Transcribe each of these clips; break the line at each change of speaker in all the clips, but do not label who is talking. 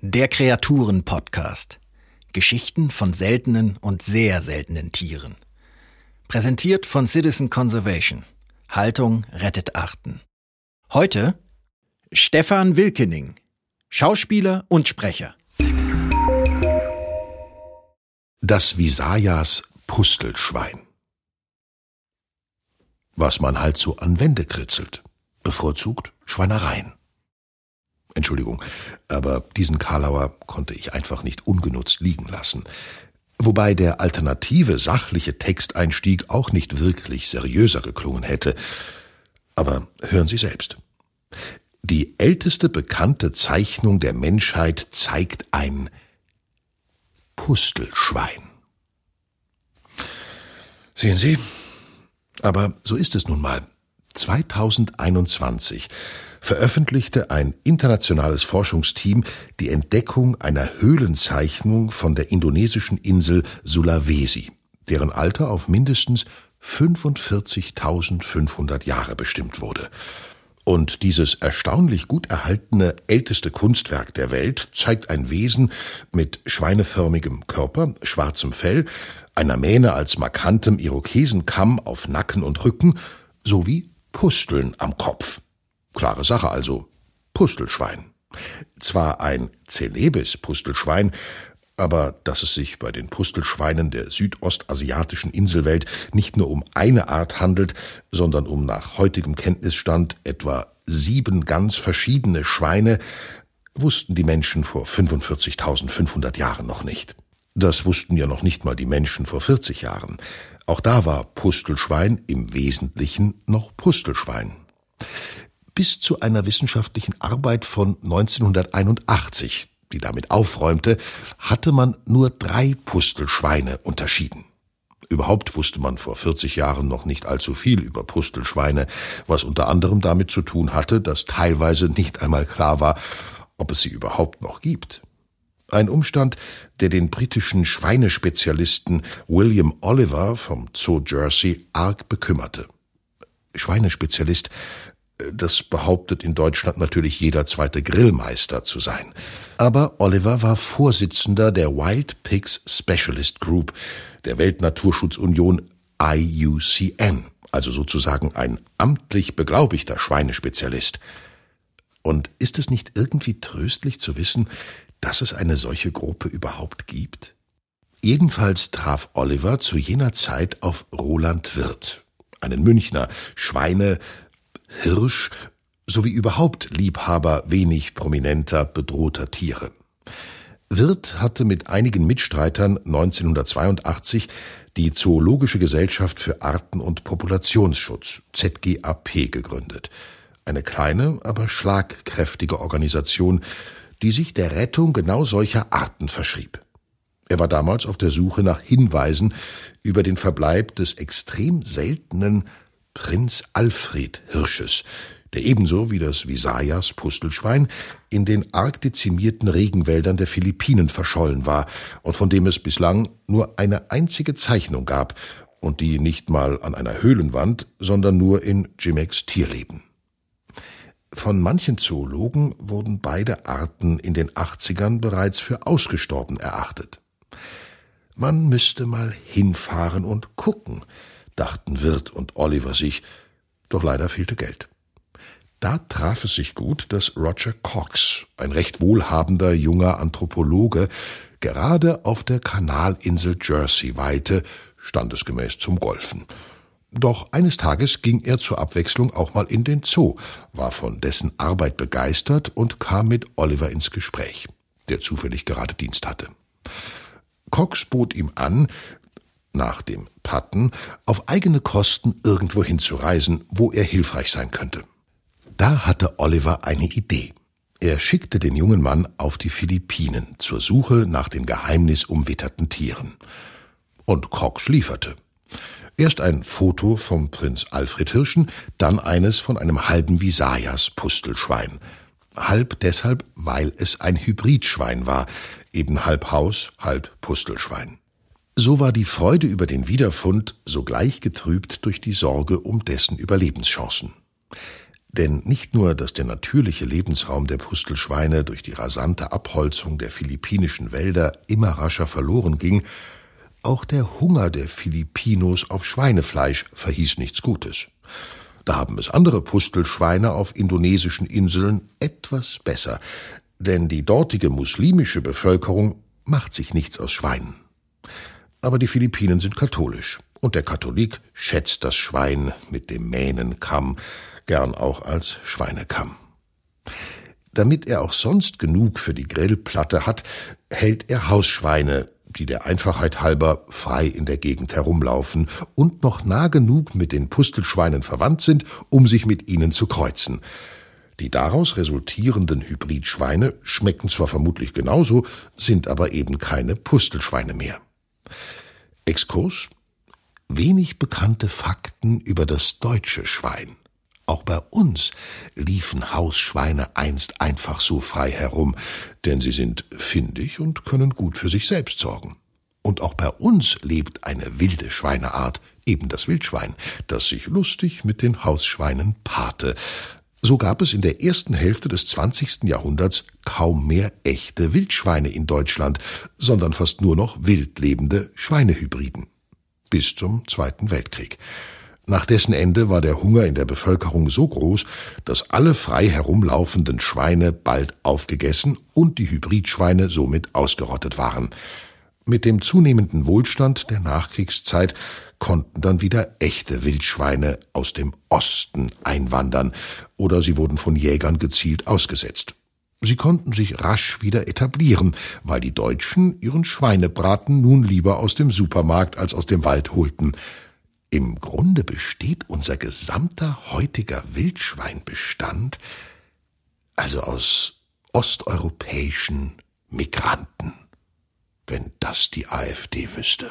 Der Kreaturen-Podcast. Geschichten von seltenen und sehr seltenen Tieren. Präsentiert von Citizen Conservation. Haltung rettet Arten. Heute Stefan Wilkening, Schauspieler und Sprecher.
Das Visayas Pustelschwein. Was man halt so an Wände kritzelt. Bevorzugt Schweinereien. Entschuldigung, aber diesen Karlauer konnte ich einfach nicht ungenutzt liegen lassen. Wobei der alternative sachliche Texteinstieg auch nicht wirklich seriöser geklungen hätte. Aber hören Sie selbst. Die älteste bekannte Zeichnung der Menschheit zeigt ein Pustelschwein. Sehen Sie? Aber so ist es nun mal. 2021 veröffentlichte ein internationales Forschungsteam die Entdeckung einer Höhlenzeichnung von der indonesischen Insel Sulawesi, deren Alter auf mindestens 45.500 Jahre bestimmt wurde. Und dieses erstaunlich gut erhaltene älteste Kunstwerk der Welt zeigt ein Wesen mit schweineförmigem Körper, schwarzem Fell, einer Mähne als markantem Irokesenkamm auf Nacken und Rücken sowie Pusteln am Kopf. Klare Sache also. Pustelschwein. Zwar ein celebes Pustelschwein, aber dass es sich bei den Pustelschweinen der südostasiatischen Inselwelt nicht nur um eine Art handelt, sondern um nach heutigem Kenntnisstand etwa sieben ganz verschiedene Schweine, wussten die Menschen vor 45.500 Jahren noch nicht. Das wussten ja noch nicht mal die Menschen vor 40 Jahren. Auch da war Pustelschwein im Wesentlichen noch Pustelschwein bis zu einer wissenschaftlichen Arbeit von 1981, die damit aufräumte, hatte man nur drei Pustelschweine unterschieden. Überhaupt wusste man vor 40 Jahren noch nicht allzu viel über Pustelschweine, was unter anderem damit zu tun hatte, dass teilweise nicht einmal klar war, ob es sie überhaupt noch gibt. Ein Umstand, der den britischen Schweinespezialisten William Oliver vom Zoo Jersey arg bekümmerte. Schweinespezialist das behauptet in Deutschland natürlich jeder zweite Grillmeister zu sein. Aber Oliver war Vorsitzender der Wild Pigs Specialist Group der Weltnaturschutzunion IUCN, also sozusagen ein amtlich beglaubigter Schweinespezialist. Und ist es nicht irgendwie tröstlich zu wissen, dass es eine solche Gruppe überhaupt gibt? Jedenfalls traf Oliver zu jener Zeit auf Roland Wirth, einen Münchner Schweine, Hirsch sowie überhaupt Liebhaber wenig prominenter, bedrohter Tiere. Wirth hatte mit einigen Mitstreitern 1982 die Zoologische Gesellschaft für Arten- und Populationsschutz ZGAP gegründet. Eine kleine, aber schlagkräftige Organisation, die sich der Rettung genau solcher Arten verschrieb. Er war damals auf der Suche nach Hinweisen über den Verbleib des extrem seltenen Prinz Alfred Hirsches, der ebenso wie das Visayas Pustelschwein in den arg dezimierten Regenwäldern der Philippinen verschollen war und von dem es bislang nur eine einzige Zeichnung gab und die nicht mal an einer Höhlenwand, sondern nur in Jimex Tierleben. Von manchen Zoologen wurden beide Arten in den 80ern bereits für ausgestorben erachtet. Man müsste mal hinfahren und gucken, dachten Wirt und Oliver sich, doch leider fehlte Geld. Da traf es sich gut, dass Roger Cox, ein recht wohlhabender junger Anthropologe, gerade auf der Kanalinsel Jersey weilte, standesgemäß zum Golfen. Doch eines Tages ging er zur Abwechslung auch mal in den Zoo, war von dessen Arbeit begeistert und kam mit Oliver ins Gespräch, der zufällig gerade Dienst hatte. Cox bot ihm an, nach dem Patten auf eigene Kosten irgendwo hinzureisen, wo er hilfreich sein könnte. Da hatte Oliver eine Idee. Er schickte den jungen Mann auf die Philippinen zur Suche nach den geheimnisumwitterten Tieren. Und Cox lieferte. Erst ein Foto vom Prinz Alfred Hirschen, dann eines von einem halben Visayas Pustelschwein. Halb deshalb, weil es ein Hybridschwein war, eben halb Haus, halb Pustelschwein. So war die Freude über den Wiederfund sogleich getrübt durch die Sorge um dessen Überlebenschancen. Denn nicht nur, dass der natürliche Lebensraum der Pustelschweine durch die rasante Abholzung der philippinischen Wälder immer rascher verloren ging, auch der Hunger der Filipinos auf Schweinefleisch verhieß nichts Gutes. Da haben es andere Pustelschweine auf indonesischen Inseln etwas besser, denn die dortige muslimische Bevölkerung macht sich nichts aus Schweinen. Aber die Philippinen sind katholisch, und der Katholik schätzt das Schwein mit dem Mähnenkamm, gern auch als Schweinekamm. Damit er auch sonst genug für die Grillplatte hat, hält er Hausschweine, die der Einfachheit halber frei in der Gegend herumlaufen und noch nah genug mit den Pustelschweinen verwandt sind, um sich mit ihnen zu kreuzen. Die daraus resultierenden Hybridschweine schmecken zwar vermutlich genauso, sind aber eben keine Pustelschweine mehr. Exkurs Wenig bekannte Fakten über das deutsche Schwein. Auch bei uns liefen Hausschweine einst einfach so frei herum, denn sie sind findig und können gut für sich selbst sorgen. Und auch bei uns lebt eine wilde Schweineart, eben das Wildschwein, das sich lustig mit den Hausschweinen paarte. So gab es in der ersten Hälfte des 20. Jahrhunderts kaum mehr echte Wildschweine in Deutschland, sondern fast nur noch wildlebende Schweinehybriden. Bis zum Zweiten Weltkrieg. Nach dessen Ende war der Hunger in der Bevölkerung so groß, dass alle frei herumlaufenden Schweine bald aufgegessen und die Hybridschweine somit ausgerottet waren. Mit dem zunehmenden Wohlstand der Nachkriegszeit konnten dann wieder echte Wildschweine aus dem Osten einwandern oder sie wurden von Jägern gezielt ausgesetzt. Sie konnten sich rasch wieder etablieren, weil die Deutschen ihren Schweinebraten nun lieber aus dem Supermarkt als aus dem Wald holten. Im Grunde besteht unser gesamter heutiger Wildschweinbestand also aus osteuropäischen Migranten, wenn das die AfD wüsste.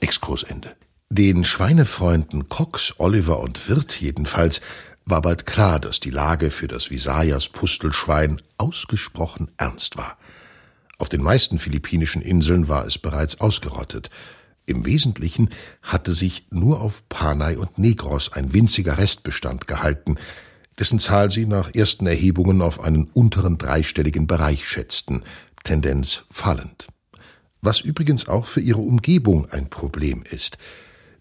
Exkursende. Den Schweinefreunden Cox, Oliver und Wirth jedenfalls war bald klar, dass die Lage für das Visayas Pustelschwein ausgesprochen ernst war. Auf den meisten philippinischen Inseln war es bereits ausgerottet. Im Wesentlichen hatte sich nur auf Panay und Negros ein winziger Restbestand gehalten, dessen Zahl sie nach ersten Erhebungen auf einen unteren dreistelligen Bereich schätzten, Tendenz fallend. Was übrigens auch für ihre Umgebung ein Problem ist,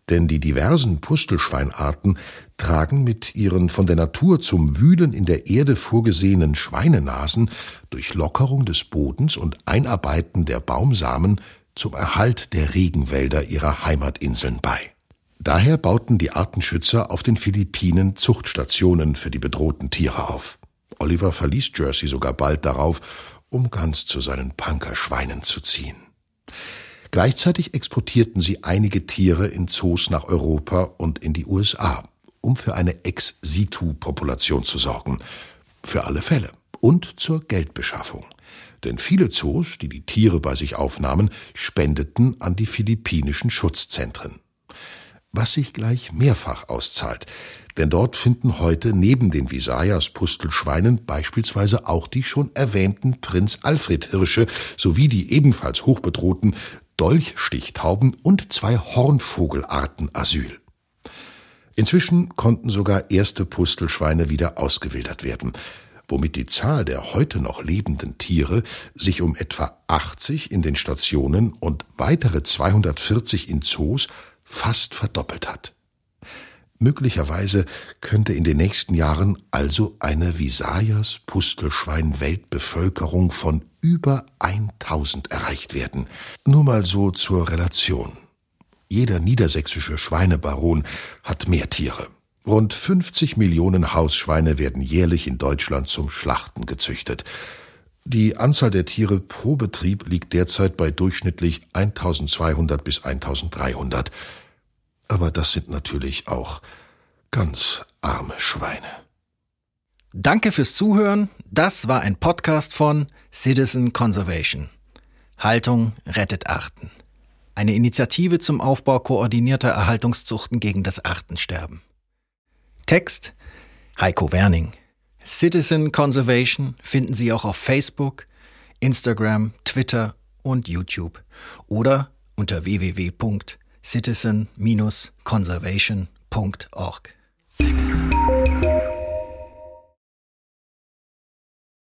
denn die diversen Pustelschweinarten tragen mit ihren von der Natur zum Wühlen in der Erde vorgesehenen Schweinenasen durch Lockerung des Bodens und Einarbeiten der Baumsamen zum Erhalt der Regenwälder ihrer Heimatinseln bei. Daher bauten die Artenschützer auf den Philippinen Zuchtstationen für die bedrohten Tiere auf. Oliver verließ Jersey sogar bald darauf, um ganz zu seinen Punkerschweinen zu ziehen. Gleichzeitig exportierten sie einige Tiere in Zoos nach Europa und in die USA, um für eine Ex-Situ-Population zu sorgen. Für alle Fälle. Und zur Geldbeschaffung denn viele Zoos, die die Tiere bei sich aufnahmen, spendeten an die philippinischen Schutzzentren. Was sich gleich mehrfach auszahlt, denn dort finden heute neben den Visayas Pustelschweinen beispielsweise auch die schon erwähnten Prinz Alfred Hirsche sowie die ebenfalls hochbedrohten Dolchstichtauben und zwei Hornvogelarten Asyl. Inzwischen konnten sogar erste Pustelschweine wieder ausgewildert werden womit die Zahl der heute noch lebenden Tiere sich um etwa 80 in den Stationen und weitere 240 in Zoos fast verdoppelt hat. Möglicherweise könnte in den nächsten Jahren also eine Visayas Pustelschwein Weltbevölkerung von über 1000 erreicht werden. Nur mal so zur Relation. Jeder niedersächsische Schweinebaron hat mehr Tiere. Rund 50 Millionen Hausschweine werden jährlich in Deutschland zum Schlachten gezüchtet. Die Anzahl der Tiere pro Betrieb liegt derzeit bei durchschnittlich 1200 bis 1300. Aber das sind natürlich auch ganz arme Schweine.
Danke fürs Zuhören. Das war ein Podcast von Citizen Conservation. Haltung rettet Arten. Eine Initiative zum Aufbau koordinierter Erhaltungszuchten gegen das Artensterben. Text Heiko Werning. Citizen Conservation finden Sie auch auf Facebook, Instagram, Twitter und YouTube oder unter www.citizen-conservation.org. Citizen.